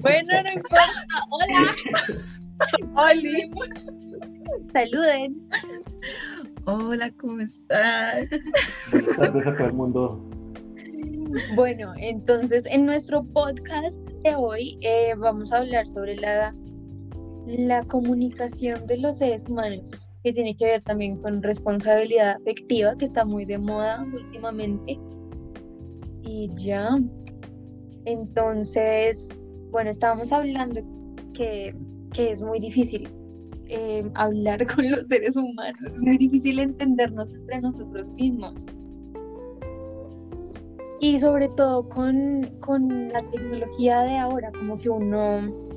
bueno, no importa. Hola. Hola. Saluden. Hola, ¿cómo estás? Buenas tardes a todo el mundo. Bueno, entonces en nuestro podcast de hoy eh, vamos a hablar sobre la, la comunicación de los seres humanos, que tiene que ver también con responsabilidad afectiva, que está muy de moda últimamente. Y ya, entonces, bueno, estábamos hablando que, que es muy difícil eh, hablar con los seres humanos, es muy difícil entendernos entre nosotros mismos. Y sobre todo con, con la tecnología de ahora, como que uno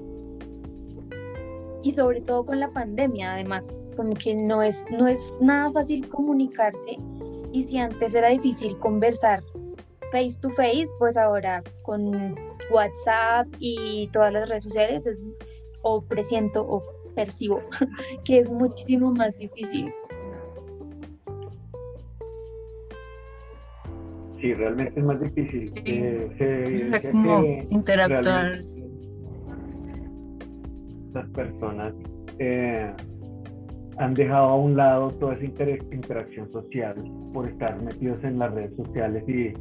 y sobre todo con la pandemia además, como que no es, no es nada fácil comunicarse y si antes era difícil conversar face to face, pues ahora con WhatsApp y todas las redes sociales es, o presiento o percibo que es muchísimo más difícil. Sí, realmente es más difícil. Eh, interactuar. Las personas eh, han dejado a un lado toda esa interacción social por estar metidos en las redes sociales y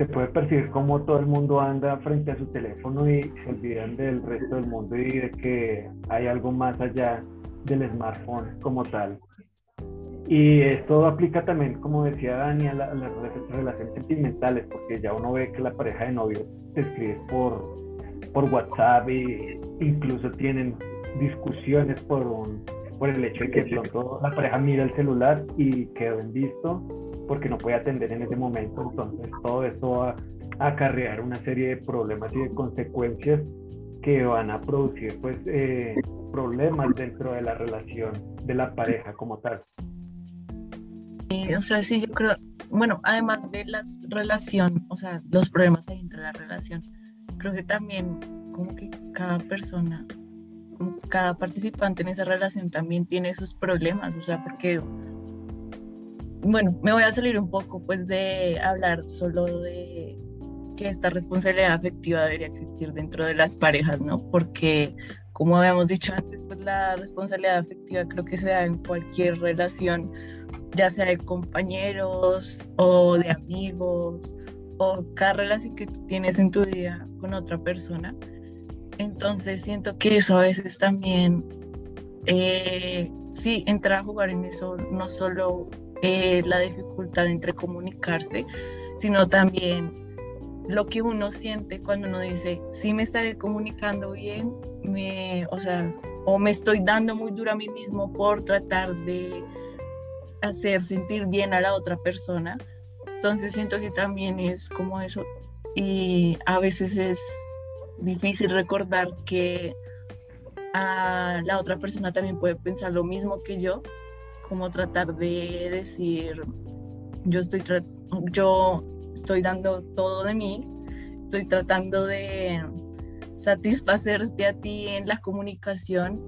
se puede percibir como todo el mundo anda frente a su teléfono y se olvidan del resto del mundo y de que hay algo más allá del smartphone como tal. Y esto aplica también, como decía Dani, a, las relaciones sentimentales, porque ya uno ve que la pareja de novio se escribe por, por WhatsApp e incluso tienen discusiones por, un, por el hecho de que pronto la pareja mira el celular y quedó en visto porque no puede atender en ese momento. Entonces todo esto va a acarrear una serie de problemas y de consecuencias que van a producir pues eh, problemas dentro de la relación de la pareja como tal. o sea, sí, yo creo, bueno, además de la relación, o sea, los problemas dentro de la relación, creo que también como que cada persona, cada participante en esa relación también tiene sus problemas, o sea, porque bueno, me voy a salir un poco pues de hablar solo de que esta responsabilidad afectiva debería existir dentro de las parejas, ¿no? Porque como habíamos dicho antes, pues la responsabilidad afectiva creo que se da en cualquier relación, ya sea de compañeros o de amigos o cada relación que tú tienes en tu vida con otra persona. Entonces siento que eso a veces también, eh, sí, entra a jugar en eso, no solo eh, la dificultad entre comunicarse, sino también lo que uno siente cuando uno dice, sí me estaré comunicando bien, o sea, o me estoy dando muy duro a mí mismo por tratar de hacer sentir bien a la otra persona. Entonces siento que también es como eso. Y a veces es difícil recordar que la otra persona también puede pensar lo mismo que yo como tratar de decir, yo estoy, yo estoy dando todo de mí, estoy tratando de satisfacerte a ti en la comunicación,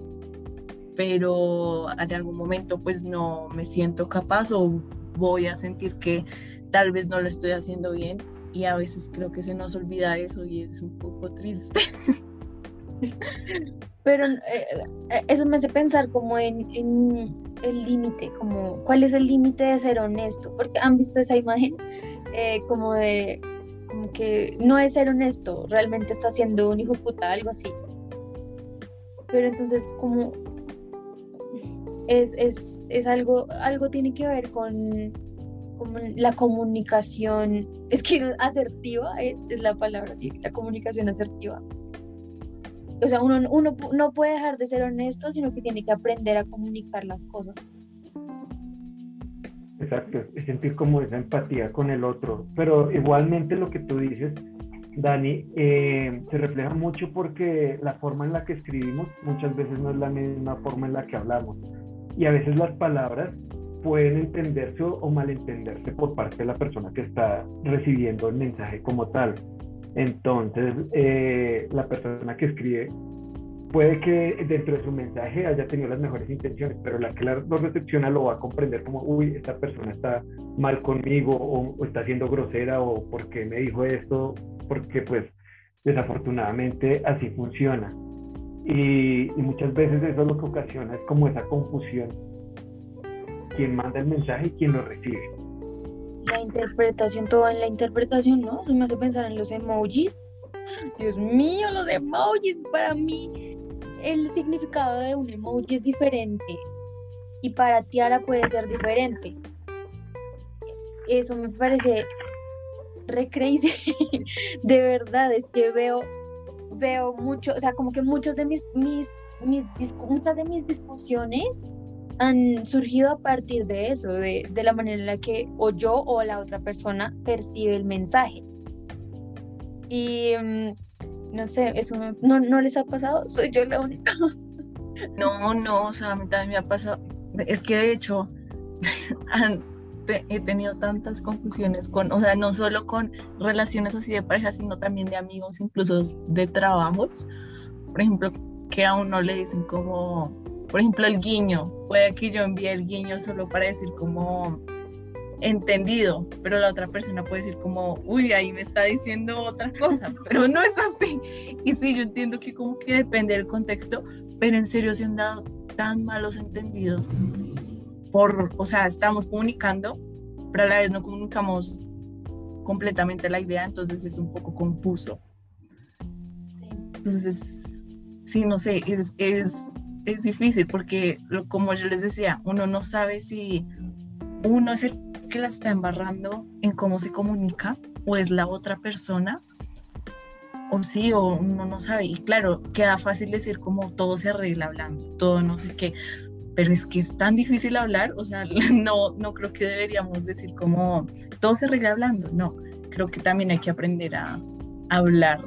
pero en algún momento pues no me siento capaz o voy a sentir que tal vez no lo estoy haciendo bien y a veces creo que se nos olvida eso y es un poco triste. Pero eh, eh, eso me hace pensar como en, el límite, como cuál es el límite de ser honesto, porque han visto esa imagen eh, como de como que no es ser honesto, realmente está siendo un hijo puta, algo así. Pero entonces como es, es, es algo, algo tiene que ver con, la comunicación, es que asertiva es, es la palabra, sí, la comunicación asertiva o sea, uno, no puede dejar de ser honesto, sino que tiene que aprender a comunicar las cosas. Exacto, sentir como esa empatía con el otro. Pero igualmente lo que tú dices, Dani, eh, se refleja mucho porque la forma en la que escribimos muchas veces no es la misma forma en la que hablamos. Y a veces las palabras pueden entenderse o, malentenderse por parte de la persona que está recibiendo el mensaje como tal. Entonces, eh, la persona que escribe puede que dentro de su mensaje haya tenido las mejores intenciones, pero la que lo recepciona lo va a comprender como, uy, esta persona está mal conmigo o, está siendo grosera o por qué me dijo esto, porque pues Desafortunadamente así funciona. Y, muchas veces eso lo que ocasiona es como esa confusión. Quién manda el mensaje y quién lo recibe. La interpretación, todo en la interpretación, ¿no? Me hace pensar en los emojis. Dios mío, los emojis para mí. El significado de un emoji es diferente y para Tiara puede ser diferente. Eso me parece re crazy. de verdad, es que veo veo mucho, o sea, como que muchos de mis, mis, muchas de mis discusiones han surgido a partir de eso, de, de, la manera en la que o yo o la otra persona percibe el mensaje. Y mm, no sé, eso no, no les ha pasado, soy yo la única. No, no, o sea, a mí también me ha pasado. Es que de hecho, he tenido tantas confusiones con, o sea, no solo con relaciones así de pareja, sino también de amigos, incluso de trabajos. Por ejemplo, que a uno le dicen como, por ejemplo, el guiño. Puede que yo envíe el guiño solo para decir como entendido, pero la otra persona puede decir como, uy, ahí me está diciendo otra cosa, pero no es así. Y sí, yo entiendo que como que depende del contexto, pero en serio se han dado tan malos entendidos por, o sea, estamos comunicando, pero a la vez no comunicamos completamente la idea, entonces es un poco confuso. Entonces, sí, no sé, es, es, es difícil porque, como yo les decía, uno no sabe si uno es el que la está embarrando en cómo se comunica o es la otra persona o sí, o uno no sabe. Y claro, queda fácil decir como todo se arregla hablando, todo no sé qué, pero es que es tan difícil hablar, o sea, no, no creo que deberíamos decir como todo se arregla hablando, no, creo que también hay que aprender a, hablar.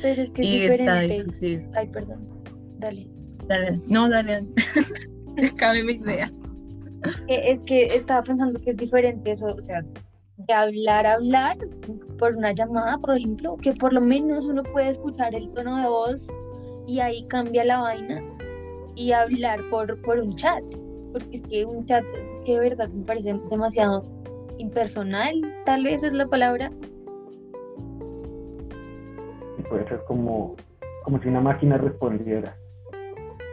Pero es que es y diferente. Ay, perdón, dale. Dale, no, dale, cabe mi idea. Es que estaba pensando que es diferente eso, o sea, de hablar, hablar por una llamada, por ejemplo, que por lo menos uno puede escuchar el tono de voz y ahí cambia la vaina y hablar por, por un chat, porque es que un chat, es que de verdad me parece demasiado impersonal, tal vez es la palabra. Puede ser como, como si una máquina respondiera,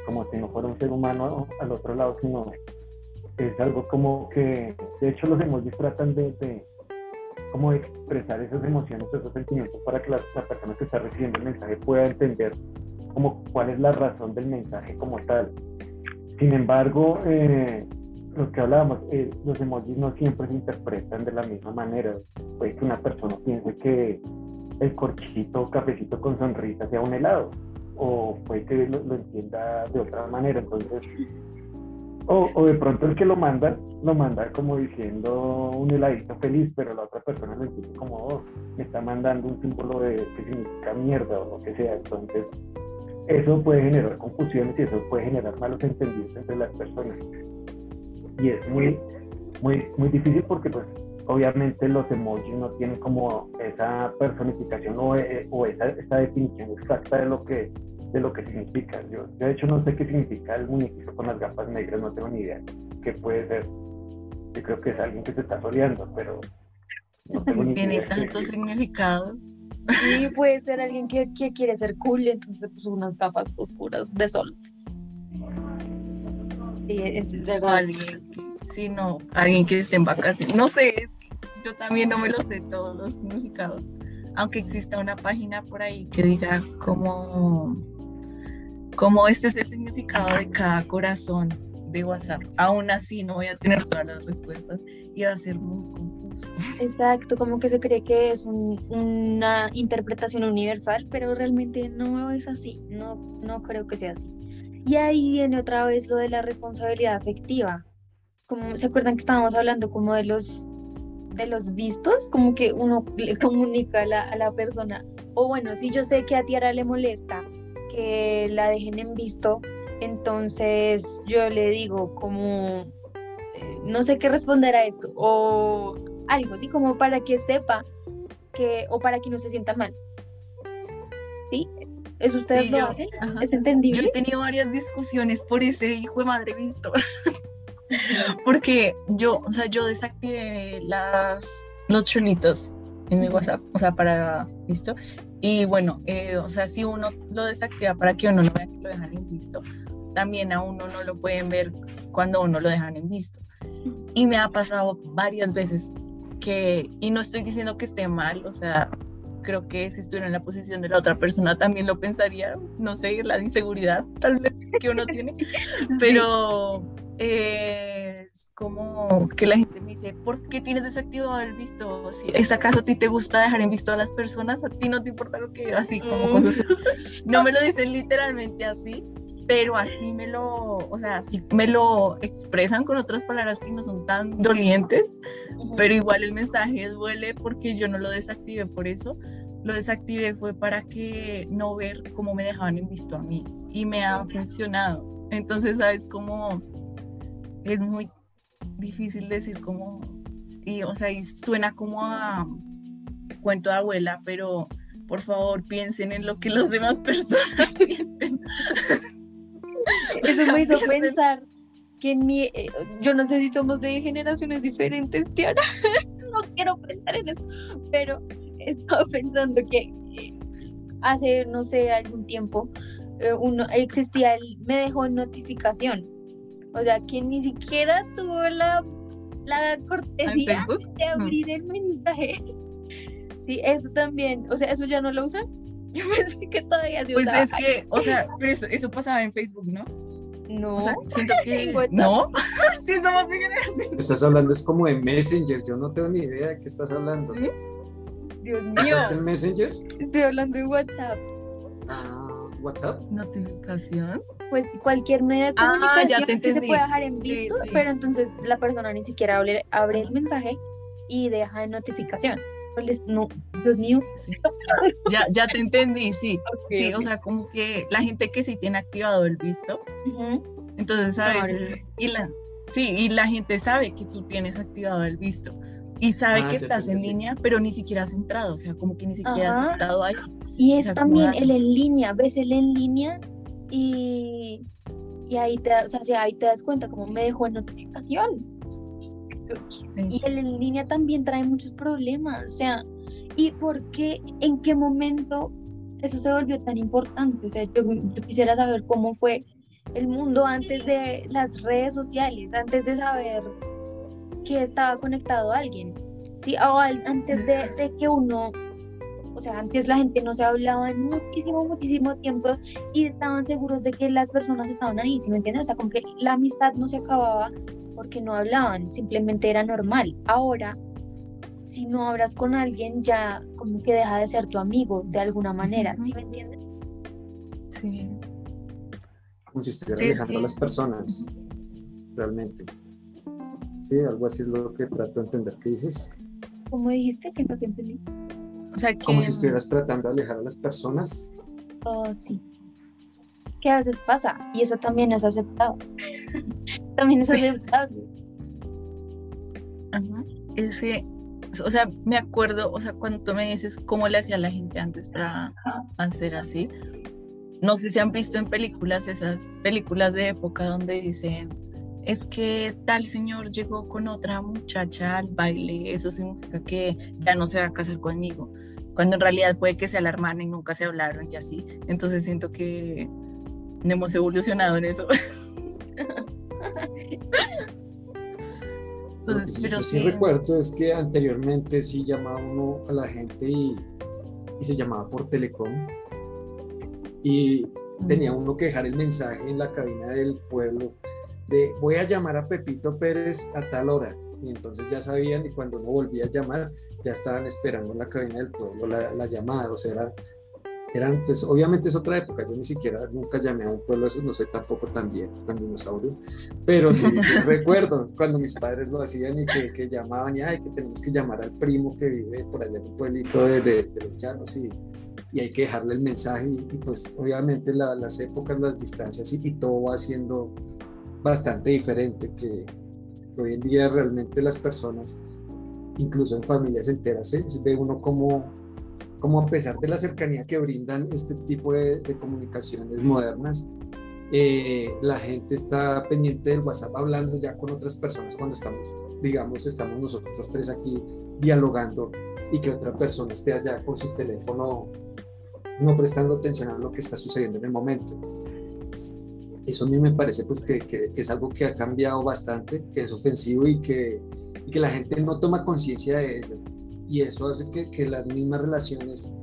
como si no fuera un ser humano al otro lado, sino es algo como que, de hecho los emojis tratan de, de como expresar esas emociones, esos sentimientos para que la, la persona que está recibiendo el mensaje pueda entender como cuál es la razón del mensaje como tal. Sin embargo, eh, lo que hablábamos, eh, los emojis no siempre se interpretan de la misma manera. Puede que una persona piense que el corchito cafecito con sonrisa sea un helado, o puede que lo, entienda de otra manera. Entonces, o, o, de pronto el que lo manda, lo manda como diciendo un heladito feliz, pero la otra persona lo entiende como, oh, me está mandando un símbolo de que significa mierda o lo que sea. Entonces, eso puede generar confusiones y eso puede generar malos entendidos entre las personas. Y es muy, muy, muy difícil porque pues obviamente los emojis no tienen como esa personificación o, eh, o esa, esa, definición exacta de lo que de lo que significa. Yo, de hecho no sé qué significa el muñequito con las gafas negras, no tengo ni idea qué puede ser. Yo creo que es alguien que se está soleando, pero no tengo ni Tiene tantos significados. Sí, puede ser alguien que, quiere ser cool, entonces se puso unas gafas oscuras de sol. Sí, es verdad. Alguien, sí, no, alguien que esté en vacaciones. No sé, yo también no me lo sé todos los significados. Aunque exista una página por ahí que diga cómo, cómo este es el significado de cada corazón de WhatsApp. Aún así, no voy a tener todas las respuestas y va a ser muy Exacto, como que se cree que es una interpretación universal, pero realmente no es así, no, no creo que sea así. Y ahí viene otra vez lo de la responsabilidad afectiva. Como, ¿Se acuerdan que estábamos hablando como de los, de los vistos? Como que uno le comunica a la, a la persona, o bueno, si yo sé que a Tiara le molesta que la dejen en visto, entonces yo le digo como, eh, no sé qué responder a esto, o algo, así como para que sepa que, o para que no se sienta mal. ¿Sí? ¿Es ustedes lo hacen? ¿Es entendible? Yo he tenido varias discusiones por ese hijo de madre visto. Porque yo, o sea, yo desactivé las, los chulitos en mi WhatsApp, o sea, para, ¿listo? Y bueno, eh, o sea, si uno lo desactiva para que uno no vea que lo dejan en visto, también a uno no lo pueden ver cuando uno lo dejan en visto. Y me ha pasado varias veces que, y no estoy diciendo que esté mal, o sea, creo que si estuviera en la posición de la otra persona también lo pensaría, no sé, la inseguridad tal vez que uno tiene, pero eh, como que la gente me dice, ¿por qué tienes desactivado el visto? Si ¿Es acaso a ti te gusta dejar en visto a las personas? ¿A ti no te importa lo que así como cosas? Mm. No me lo dicen literalmente así, pero así me lo, o sea, así me lo expresan con otras palabras que no son tan dolientes, pero igual el mensaje duele porque yo no lo desactivé por eso. Lo desactivé fue para que no ver cómo me dejaban en visto a mí y me ha funcionado. Entonces, ¿sabes cómo? Es muy difícil decir cómo, y o sea, y suena como a cuento de abuela, pero por favor piensen en lo que las demás personas sienten. Eso me hizo pensar que en mi, eh, yo no sé si somos de generaciones diferentes, Tiara, no quiero pensar en eso, pero he estado pensando que eh, hace, no sé, algún tiempo, eh, uno, existía el me dejó notificación, o sea, que ni siquiera tuvo la, la cortesía de abrir el mensaje. Sí, eso también, o sea, eso ya no lo usan. Yo pensé que todavía se Pues es que, o sea, eso, eso, pasaba en Facebook, ¿no? No. O sea, siento que. ¿No? sí, somos de generación. Estás hablando, es como de Messenger. Yo no tengo ni idea de qué estás hablando. ¿Sí? Dios mío. ¿Estás en Messenger? Estoy hablando en WhatsApp. Ah, ¿WhatsApp? ¿Notificación? Pues cualquier medio de ah, comunicación que se puede dejar en visto, pero entonces la persona ni siquiera abre, abre el mensaje y deja en notificación. No, Dios mío. Ya, ya te entendí, sí. sí, o sea, como que la gente que sí tiene activado el visto, entonces sabes, y la, sí, y la gente sabe que tú tienes activado el visto y sabe ah, que estás en línea, pero ni siquiera has entrado, o sea, como que ni siquiera has estado ahí. Y es también el en línea, ves el en línea y, y ahí, te, o sea, ahí te das cuenta como me dejó en notificación. Y el en línea también trae muchos problemas, o sea, ¿y por qué, en qué momento eso se volvió tan importante? O sea, yo, quisiera saber cómo fue el mundo antes de las redes sociales, antes de saber que estaba conectado a alguien, ¿sí? O antes de, de que uno o sea, antes la gente no se hablaba en muchísimo, muchísimo tiempo y estaban seguros de que las personas estaban ahí, ¿sí me entiendes? O sea, como que la amistad no se acababa porque no hablaban, simplemente era normal. Ahora, si no hablas con alguien, ya como que deja de ser tu amigo de alguna manera, ¿sí me entiendes? Sí. Como si estuviera alejando a las personas, realmente. Sí, algo así es lo que trato de entender. ¿Qué dices? ¿Cómo dijiste que no te entendí? O sea, Como si estuvieras tratando de alejar a las personas. Oh, sí. Que a veces pasa, y eso también es aceptado. también es aceptable. Ajá. Ese, o sea, me acuerdo, o sea, cuando tú me dices cómo le hacía la gente antes para hacer así, no sé si han visto en películas esas películas de época donde dicen, es que tal señor llegó con otra muchacha al baile, eso significa que ya no se va a casar conmigo, cuando en realidad puede que sea la hermana y nunca se hablaron y así. Entonces siento que hemos evolucionado en eso. Entonces, pero sí, recuerdo es que anteriormente sí llamaba uno a la gente y, y se llamaba por Telecom y tenía uno que dejar el mensaje en la cabina del pueblo de voy a llamar a Pepito Pérez a tal hora. Y entonces ya sabían y cuando uno volvía a llamar ya estaban esperando en la cabina del pueblo la, la llamada, o sea, era eran, pues obviamente es otra época, yo ni siquiera nunca llamé a un pueblo de esos, no soy tampoco tan bien, tan dinosaurio, pero sí, recuerdo cuando mis padres lo hacían y que, que, llamaban y ay, que tenemos que llamar al primo que vive por allá en un pueblito de, de, los llanos y, y, hay que dejarle el mensaje. Y, pues obviamente las épocas, las distancias y, y, todo va siendo bastante diferente que, hoy en día realmente las personas, incluso en familias enteras, se ve uno como como a pesar de la cercanía que brindan este tipo de, comunicaciones modernas, eh, la gente está pendiente del WhatsApp hablando ya con otras personas cuando estamos, digamos, estamos nosotros tres aquí dialogando y que otra persona esté allá con su teléfono no prestando atención a lo que está sucediendo en el momento. Eso a mí me parece pues que, que, es algo que ha cambiado bastante, que es ofensivo y que, que la gente no toma conciencia de ello. Y eso hace que, que, las mismas relaciones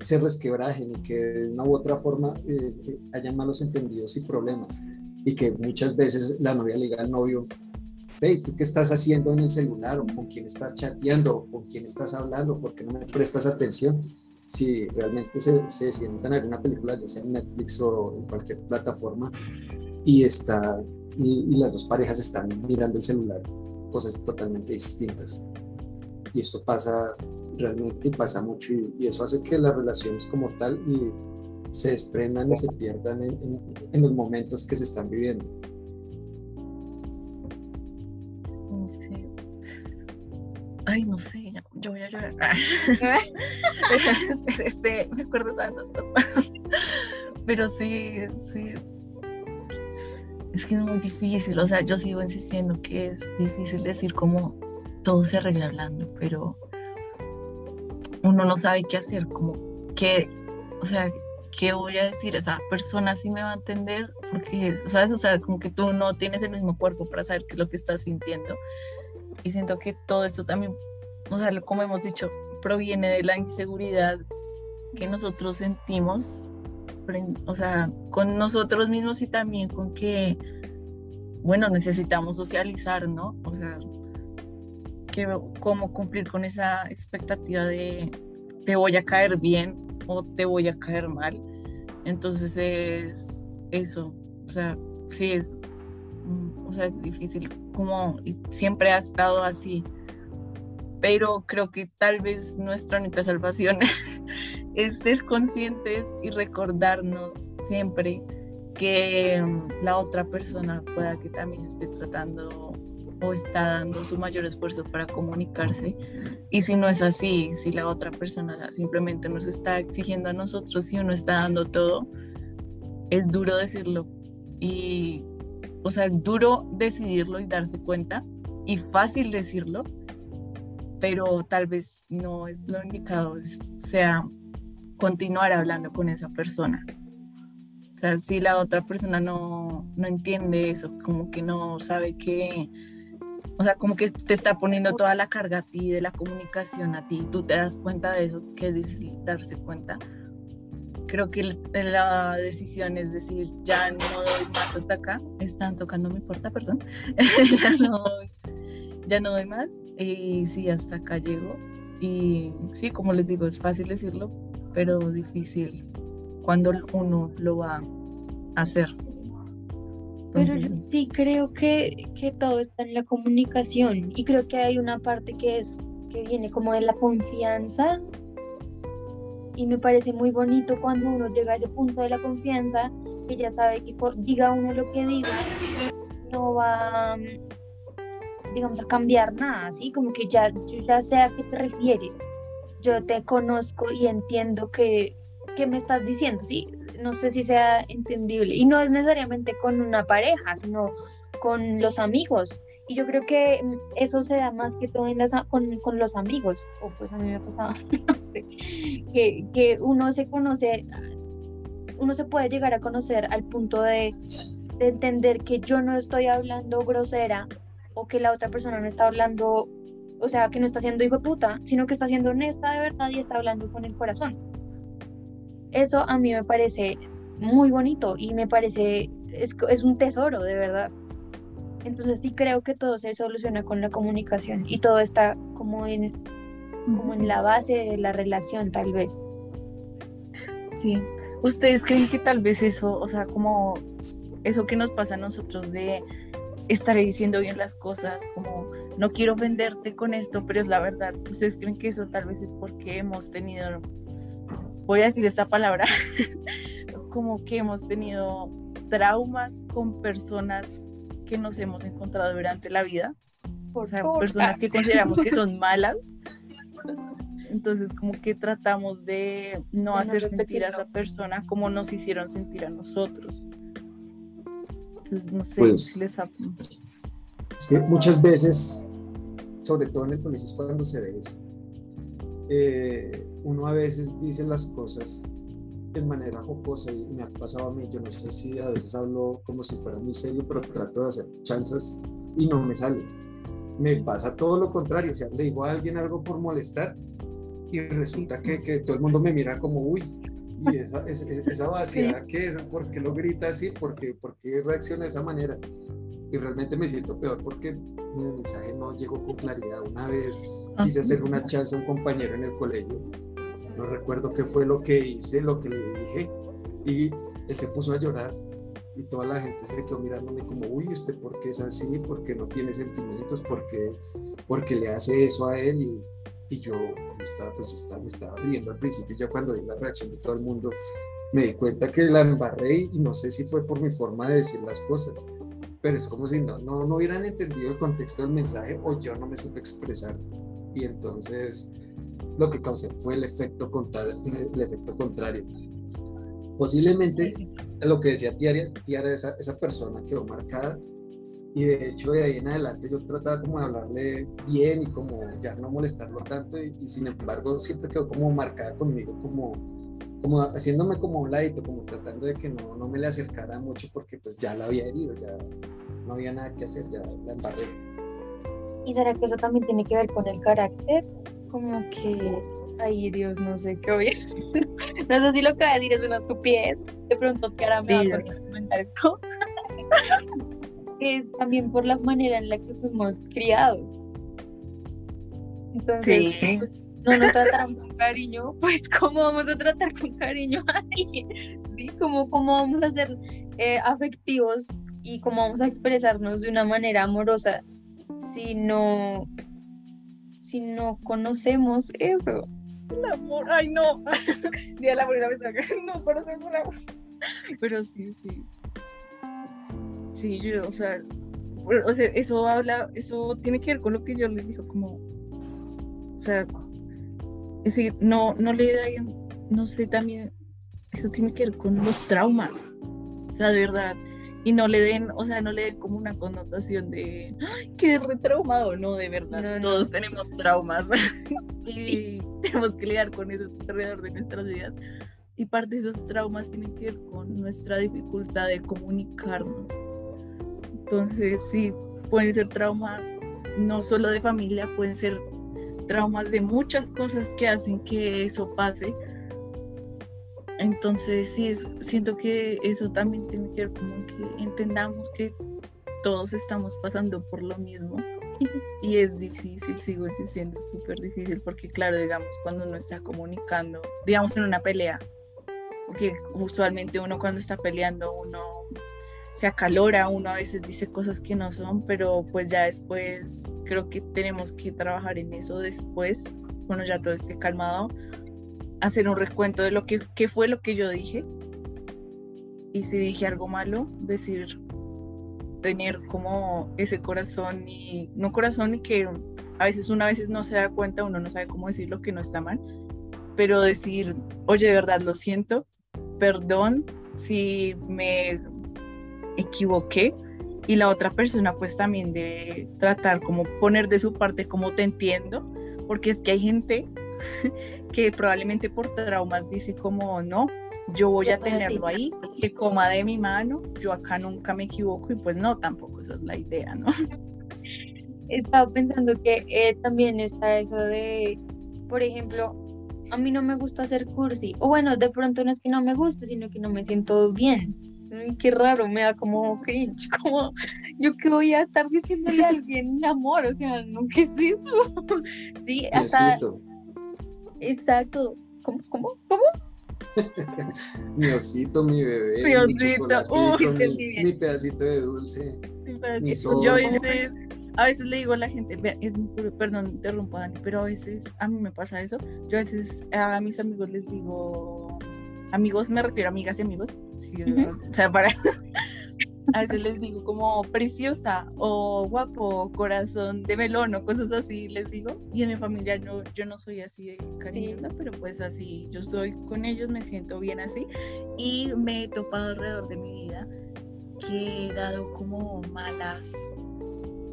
se resquebrajen y que de una u otra forma eh, eh haya malos entendidos y problemas. Y que muchas veces la novia le diga al novio, hey, ¿tú qué estás haciendo en el celular? ¿O con quién estás chateando? ¿O con quién estás hablando? ¿Por qué no me prestas atención? Si realmente se, se sientan a ver una película, ya sea en Netflix o en cualquier plataforma, y, está, y, las dos parejas están mirando el celular, cosas totalmente distintas. Y esto pasa realmente pasa mucho y, eso hace que las relaciones como tal se desprendan y se pierdan en, en los momentos que se están viviendo. Ay, no sé, yo voy a llorar. este, me acuerdo de tantas cosas. Pero sí, sí. Es que es muy difícil, o sea, yo sigo insistiendo que es difícil decir cómo todo se arregla hablando, pero uno no sabe qué hacer, como que, o sea, qué voy a decir, esa persona sí me va a entender, porque, ¿sabes? O sea, como que tú no tienes el mismo cuerpo para saber qué es lo que estás sintiendo y siento que todo esto también, o sea, como hemos dicho, proviene de la inseguridad que nosotros sentimos, o sea, con nosotros mismos y también con que, bueno, necesitamos socializar, ¿no? O sea, que, cómo cumplir con esa expectativa de te voy a caer bien o te voy a caer mal. Entonces es eso, o sea, sí es o sea, es difícil, como siempre ha estado así. Pero creo que tal vez nuestra única salvación es ser conscientes y recordarnos siempre que mm, la otra persona pueda que también esté tratando o está dando su mayor esfuerzo para comunicarse. Y si no es así, si la otra persona simplemente nos está exigiendo a nosotros y uno está dando todo, es duro decirlo. Y o sea, es duro decidirlo y darse cuenta y fácil decirlo, pero tal vez no es lo indicado, sea continuar hablando con esa persona. O sea, si la otra persona no, no entiende eso, como que no sabe que, o sea, como que te está poniendo toda la carga a ti de la comunicación a ti, tú te das cuenta de eso, que es difícil darse cuenta, creo que la decisión es decir, ya no doy más hasta acá, están tocando mi puerta, perdón, ya, no, ya no doy más y sí, hasta acá llego. Y sí, como les digo, es fácil decirlo, pero difícil cuando uno lo va a hacer. pero yo sí creo que, que todo está en la comunicación y creo que hay una parte que es que viene como de la confianza y me parece muy bonito cuando uno llega a ese punto de la confianza, que ya sabe que diga uno lo que diga, no va, digamos, a cambiar nada, ¿sí? Como que ya, yo ya sé a qué te refieres, yo te conozco y entiendo que, que me estás diciendo, ¿sí? No sé si sea entendible. Y no es necesariamente con una pareja, sino con los amigos. Y yo creo que mm, eso se da más que todo en las, con, con, los amigos, o pues a mí me ha pasado, no sé, que, que, uno se conoce, uno se puede llegar a conocer al punto de, de, entender que yo no estoy hablando grosera o que la otra persona no está hablando, o sea, que no está siendo hijo de puta, sino que está siendo honesta de verdad y está hablando con el corazón. Eso a mí me parece muy bonito y me parece, es, es un tesoro, de verdad. Entonces sí creo que todo se soluciona con la comunicación y todo está como en, como en la base de la relación tal vez. Sí. ¿Ustedes creen que tal vez eso, o sea, como eso que nos pasa a nosotros de estar diciendo bien las cosas, como no quiero venderte con esto, pero es la verdad. ¿Ustedes creen que eso tal vez es porque hemos tenido, voy a decir esta palabra, como que hemos tenido traumas con personas que nos hemos encontrado durante la vida, o sea, personas que consideramos que son malas. Entonces, como que tratamos de no hacer sentir a esa persona como nos hicieron sentir a nosotros. Entonces, no sé pues, si les ha... Es que muchas veces, sobre todo en el colegio, es cuando se ve eso. Eh, uno a veces dice las cosas en manera jocosa y me ha pasado a mí, yo no sé si a veces hablo como si fuera muy serio, pero trato de hacer chanzas y no me sale. Me pasa todo lo contrario, o sea, le digo a alguien algo por molestar y resulta que, que todo el mundo me mira como, uy, y esa, esa, esa vaciedad que es, ¿por qué lo grita así? ¿Por qué, ¿Por qué reacciona de esa manera? Y realmente me siento peor porque mi mensaje no llegó con claridad. Una vez quise hacer una chanza a un compañero en el colegio no recuerdo qué fue lo que hice, lo que le dije, y él se puso a llorar y toda la gente se quedó mirándome como, uy, ¿usted por qué es así? ¿Por qué no tiene sentimientos? ¿Por qué, porque le hace eso a él? Y, y yo, estaba, pues, yo estaba, me estaba riendo al principio, ya cuando vi la reacción de todo el mundo, me di cuenta que la embarré y no sé si fue por mi forma de decir las cosas, pero es como si no, no, no hubieran entendido el contexto del mensaje o yo no me supe expresar. Y entonces lo que causé fue el efecto contrario. El efecto contrario. Posiblemente lo que decía Tiara, Tiara esa, esa persona quedó marcada y de hecho de ahí en adelante yo trataba como de hablarle bien y como ya no molestarlo tanto y, sin embargo siempre quedó como marcada conmigo como, como haciéndome como un ladito, como tratando de que no, no me le acercara mucho porque pues ya la había herido, ya no había nada que hacer, ya la embarré. ¿Y será que eso también tiene que ver con el carácter? como que, ay Dios, no sé qué voy a decir. No sé si lo que voy a decir es una estupidez. De pronto ahora me va a comentar esto. es también por la manera en la que fuimos criados. Entonces, pues, no nos trataron con cariño, pues ¿cómo vamos a tratar con cariño a alguien? ¿Sí? ¿Cómo, cómo vamos a ser eh, afectivos y cómo vamos a expresarnos de una manera amorosa si no si no conocemos eso? El amor, ay no. Día de la amor no conocemos el amor. Pero sí, sí. Sí, yo, o sea, o sea, eso habla, eso tiene que ver con lo que yo les digo, como, o sea, es decir, no, no le da, no sé, también, eso tiene que ver con los traumas, o sea, de verdad, y no le den, o sea, no le den como una connotación de ¡Ay, qué retraumado, no, de verdad, todos tenemos traumas y tenemos que lidiar con eso alrededor de nuestras vidas. Y parte de esos traumas tienen que ver con nuestra dificultad de comunicarnos. Entonces, sí, pueden ser traumas no solo de familia, pueden ser traumas de muchas cosas que hacen que eso pase. Entonces, sí, es, siento que eso también tiene que ver como que entendamos que todos estamos pasando por lo mismo y es difícil, sigo insistiendo, es súper difícil porque claro, digamos, cuando uno está comunicando, digamos en una pelea, porque usualmente uno cuando está peleando, uno se acalora, uno a veces dice cosas que no son, pero pues ya después creo que tenemos que trabajar en eso después, cuando ya todo esté calmado, hacer un recuento de lo que, fue lo que yo dije. Y si dije algo malo, decir, tener como ese corazón y no corazón y que a veces una veces no se da cuenta, uno no sabe cómo decir lo que no está mal, pero decir, oye, de verdad lo siento, perdón si me equivoqué y la otra persona pues también debe tratar como poner de su parte como te entiendo, porque es que hay gente que probablemente por traumas dice como, no, yo voy a tenerlo ahí, que coma de mi mano, yo acá nunca me equivoco y pues no, tampoco esa es la idea, ¿no? Estaba pensando que eh, también está eso de, por ejemplo, a mí no me gusta hacer cursi, o bueno, de pronto no es que no me guste, sino que no me siento bien. Qué raro, me da como cringe, como yo que voy a estar diciéndole a alguien mi amor, o sea, no, ¿qué es eso? sí, hasta... Exacto. ¿Cómo? ¿Cómo? ¿Cómo? mi osito, mi bebé, mi, osito, mi, mi, pedacito de dulce. Mi Yo a veces, a veces le digo a la gente, es perdón, interrumpo Dani, pero a veces a mí me pasa eso. Yo a veces a mis amigos les digo, amigos me refiero a amigas y amigos, o sea, para a veces les digo como preciosa o guapo, corazón de melón o cosas así, les digo. Y en mi familia no, yo no soy así de cariñosa, pero pues así, yo soy con ellos, me siento bien así. Y me he topado alrededor de mi vida que he dado como malas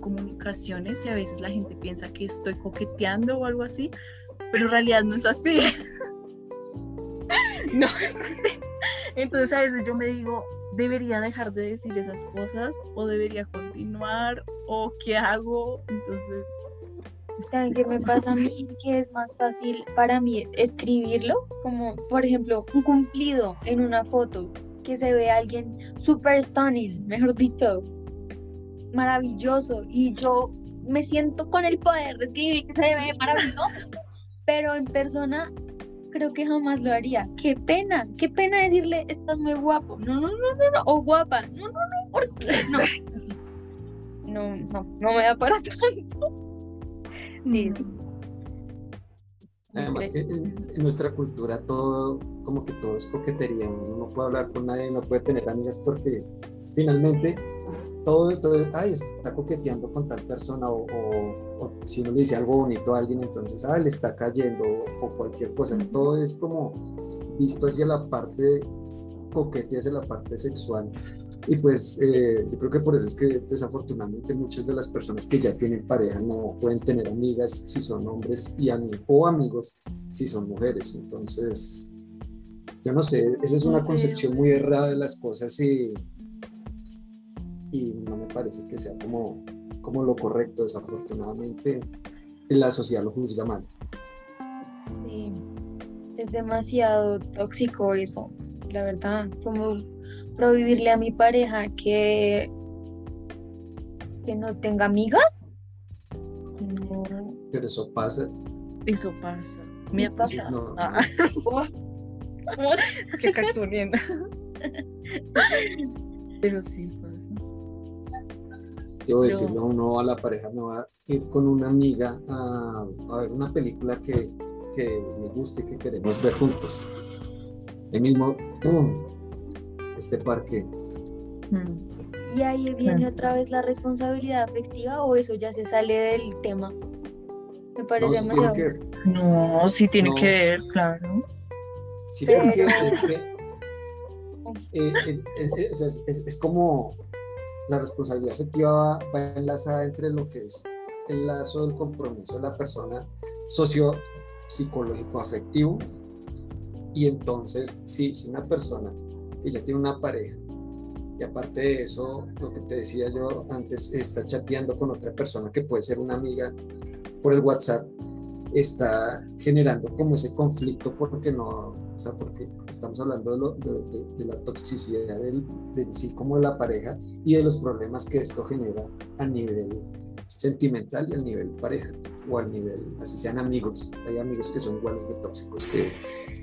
comunicaciones y a veces la gente piensa que estoy coqueteando o algo así, pero en realidad no es así. No, entonces a veces yo me digo, ¿debería dejar de decir esas cosas o debería continuar o qué hago? Entonces... ¿Saben qué me pasa a mí? Que es más fácil para mí escribirlo, como por ejemplo un cumplido en una foto, que se ve a alguien super stunning, mejor dicho, maravilloso, y yo me siento con el poder de escribir que se ve maravilloso, pero en persona creo que jamás lo haría. Qué pena, qué pena decirle, estás muy guapo. No, no, no, no, no. o guapa. No, no, no, ¿por qué? No. No, no, no me da para tanto. Sí. Además que en, nuestra cultura todo, como que todo es coquetería, uno no puede hablar con nadie, no puede tener amigas porque finalmente todo, todo, ay, está coqueteando con tal persona o, si uno le dice algo bonito a alguien, entonces, ah, le está cayendo o, cualquier cosa. Todo es como visto hacia la parte coquete, hacia la parte sexual. Y pues eh, yo creo que por eso es que desafortunadamente muchas de las personas que ya tienen pareja no pueden tener amigas si son hombres y amigos o amigos si son mujeres. Entonces, yo no sé, esa es una concepción muy errada de las cosas y y no me parece que sea como, como lo correcto, desafortunadamente la sociedad lo juzga mal. Sí, es demasiado tóxico eso, la verdad, como prohibirle a mi pareja que, que no tenga amigas. No. Pero eso pasa. Eso pasa. Me ha pasado. No, ah. Qué casualidad. Pero sí, Quiero decirle a uno a la pareja, me va a ir con una amiga a, ver una película que, que, me guste y que queremos ver juntos. El mismo, ¡pum! Este parque. ¿Y ahí viene otra vez la responsabilidad afectiva o eso ya se sale del tema? Me parece no, que, no, sí tiene que ver, claro. Sí, porque es que eh, eh, eh, es, es, como la responsabilidad afectiva va, enlazada entre lo que es el lazo del compromiso de la persona socio psicológico afectivo. Y entonces si, si una persona que ya tiene una pareja y aparte de eso lo que te decía yo antes está chateando con otra persona que puede ser una amiga por el WhatsApp está generando como ese conflicto porque no, o sea, porque estamos hablando de, la toxicidad del, de sí como de la pareja y de los problemas que esto genera a nivel sentimental y a nivel pareja o al nivel, así sean amigos. Hay amigos que son iguales de tóxicos que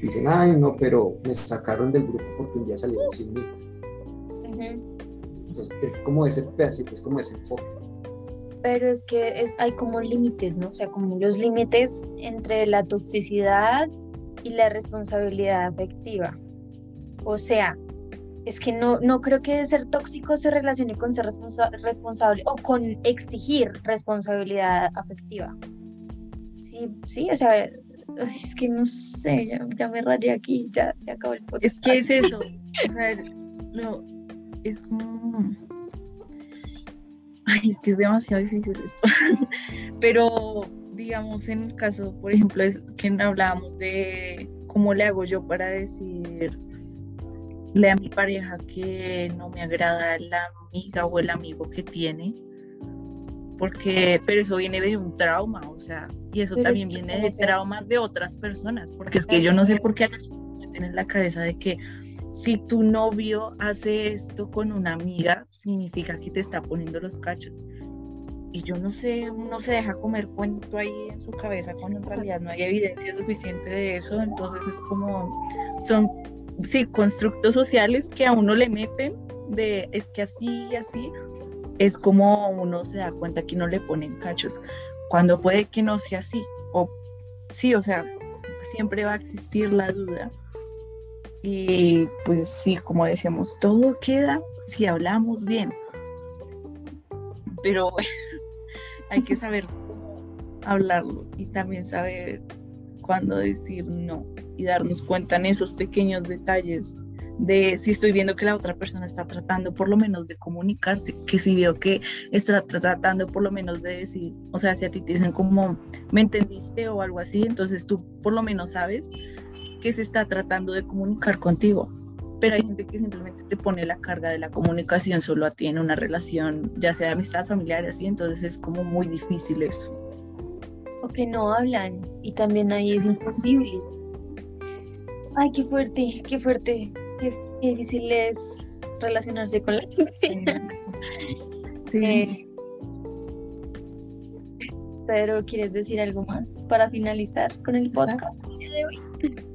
dicen, ay, no, pero me sacaron del grupo porque un día salieron sin mí. Entonces, es como ese pedacito, es como ese enfoque pero es que es, hay como límites, ¿no? O sea, como los límites entre la toxicidad y la responsabilidad afectiva. O sea, es que no, no creo que ser tóxico se relacione con ser responsable o con exigir responsabilidad afectiva. Sí, sí, o sea, es que no sé, ya, me rayé aquí, ya se acabó el podcast. Es que es eso, o sea, es como Ay, es que es demasiado difícil esto. Pero, digamos, en el caso, por ejemplo, es que hablábamos de cómo le hago yo para decirle a mi pareja que no me agrada la amiga o el amigo que tiene. Porque, pero eso viene de un trauma, o sea, y eso también viene de traumas de otras personas, porque es que yo no sé por qué a las personas meten en la cabeza de que si tu novio hace esto con una amiga, significa que te está poniendo los cachos. Y yo no sé, uno se deja comer cuento ahí en su cabeza cuando en realidad no hay evidencia suficiente de eso. Entonces es como, son, sí, constructos sociales que a uno le meten de, es que así y así, es como uno se da cuenta que no le ponen cachos, cuando puede que no sea así. O sí, o sea, siempre va a existir la duda y pues sí, como decíamos, todo queda si hablamos bien. Pero hay que saber hablarlo y también saber cuándo decir no y darnos cuenta en esos pequeños detalles de si estoy viendo que la otra persona está tratando por lo menos de comunicarse, que si veo que está tratando por lo menos de decir, o sea, si a ti te dicen como, ¿me entendiste o algo así? Entonces tú por lo menos sabes que se está tratando de comunicar contigo. Pero hay gente que simplemente te pone la carga de la comunicación solo a ti en una relación, ya sea de amistad familiar, así, entonces es como muy difícil eso. O que no hablan y también ahí es imposible. Ay, qué fuerte, qué fuerte, qué, difícil es relacionarse con la gente. Sí. Eh, Pedro, ¿quieres decir algo más para finalizar con el podcast de hoy?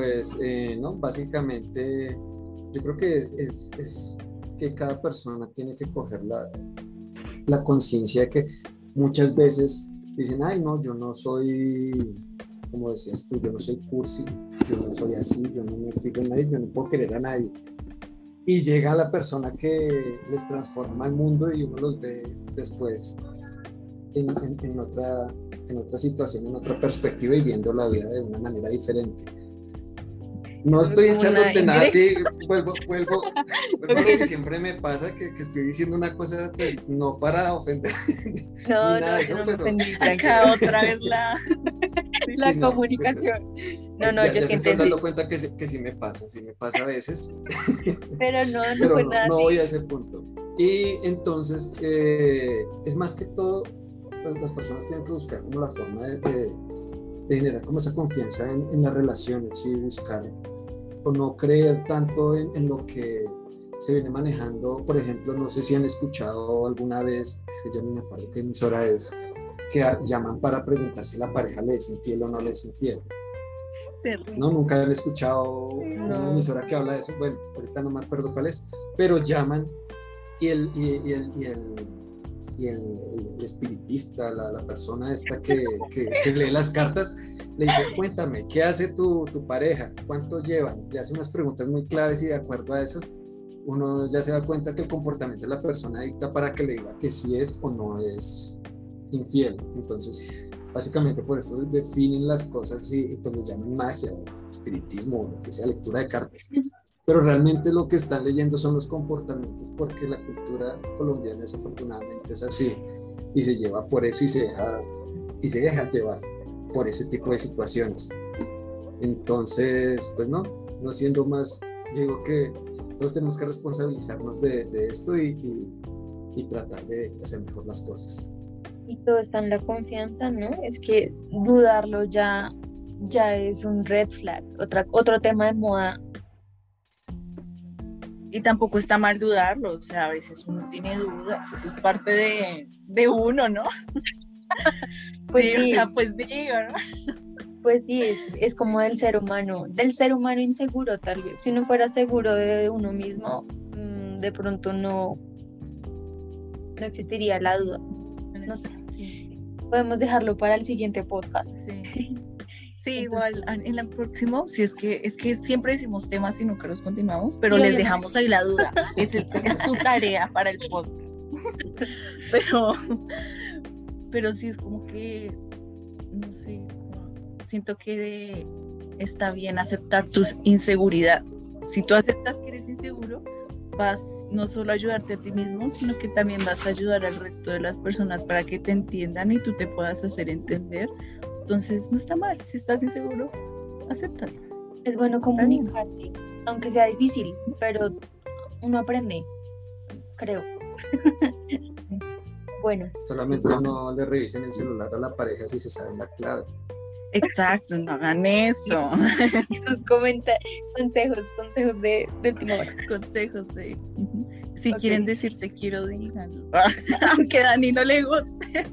Pues eh, no, básicamente yo creo que es, es, que cada persona tiene que coger la, la conciencia de que muchas veces dicen, ay no, yo no soy, como decías tú, yo no soy cursi, yo no soy así, yo no me fijo en nadie, yo no puedo querer a nadie. Y llega la persona que les transforma el mundo y uno los ve después en, en, en, otra, en otra situación, en otra perspectiva y viendo la vida de una manera diferente. No estoy echándote nada vuelvo, vuelvo, vuelvo lo que siempre me pasa, que, que, estoy diciendo una cosa, pues no para ofender. No, ni nada no, de eso, no pero... Acá otra vez la, la comunicación. No, no, ya, yo ya se están dando cuenta que, que sí me pasa, sí me pasa a veces, Pero no, no pero voy a ese punto. Y entonces, eh, es más que todo, las- las personas tienen que buscar como la forma de, de- de generar como esa confianza en, en las relaciones y buscar o no creer tanto en, en lo que se viene manejando. Por ejemplo, no sé si han escuchado alguna vez, es que yo no me acuerdo qué emisora es, que llaman para preguntar si la pareja le es infiel o no le es infiel. Terrible. No, nunca han escuchado una emisora que habla de eso. Bueno, ahorita no me acuerdo cuál es, pero llaman y el, y, y el, y el, el- espiritista, la, persona esta que, que- lee las cartas, le dice, cuéntame, ¿qué hace tu, tu pareja? ¿Cuánto llevan? Le hace unas preguntas muy claves y de acuerdo a eso, uno ya se da cuenta que el comportamiento de la persona dicta para que le diga que sí es o no es infiel. Entonces, básicamente por eso definen las cosas y, y pues lo llaman magia espiritismo lo que sea, lectura de cartas. Pero realmente lo que están leyendo son los comportamientos porque la cultura colombiana desafortunadamente es así y se lleva por eso y se deja, y se deja llevar por ese tipo de situaciones. Entonces, pues no, no siendo más, digo que todos tenemos que responsabilizarnos de, de esto y, y- y tratar de hacer mejor las cosas. Y todo está en la confianza, ¿no? Es que dudarlo ya, ya es un red flag, otra, otro tema de moda. Y tampoco está mal dudarlo, o sea, a veces uno tiene dudas, eso es parte de, de uno, ¿no? Pues sí, sí. o sea, pues digo, ¿no? Pues sí, es, es como del ser humano, del ser humano inseguro tal vez. Si uno fuera seguro de uno mismo, mm, de pronto no, no existiría la duda. No sé, podemos dejarlo para el siguiente podcast. sí. Sí, igual an- en el próximo, si es que es que siempre decimos temas y nunca los continuamos, pero Sí, les dejamos ahí la duda. Es, es su tarea para el podcast. Pero, pero sí es como que, no sé, siento que de- está bien aceptar tu inseguridad. Si tú aceptas que eres inseguro, vas no solo a ayudarte a ti mismo, sino que también vas a ayudar al resto de las personas para que te entiendan y tú te puedas hacer entender. Entonces, no está mal. Si estás inseguro, acéptalo. Es bueno comunicarse, aunque sea difícil, pero uno aprende, creo. bueno, Solamente no le revisen el celular a la pareja si se sabe la clave. Exacto, no hagan eso. comenta consejos, consejos de, de última hora. Consejos de. Si quieren decir te quiero, díganlo. Aunque a Dani no le guste.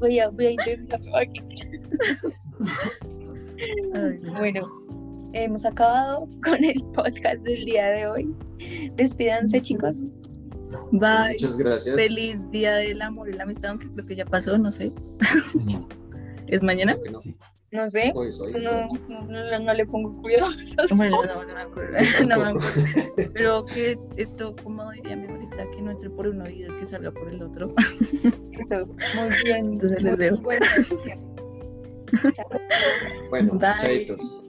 Voy a, voy a intentarlo aquí. Bueno, hemos acabado con el podcast del día de hoy. Despídanse, chicos. Bye. Muchas gracias. Feliz día del amor y la amistad, aunque creo que ya pasó, no sé. ¿Es mañana? Creo que no. No sé, no, no, no- no le pongo cuidado. a esas Bueno, cosas. no, no me acuerdo. No me acuerdo. Pero que es esto, como diría mi abuelita, que no entre por un oído y que salga por el otro. Eso, Muy bien. Entonces les muy. Chao. Bueno, Bye. chaitos.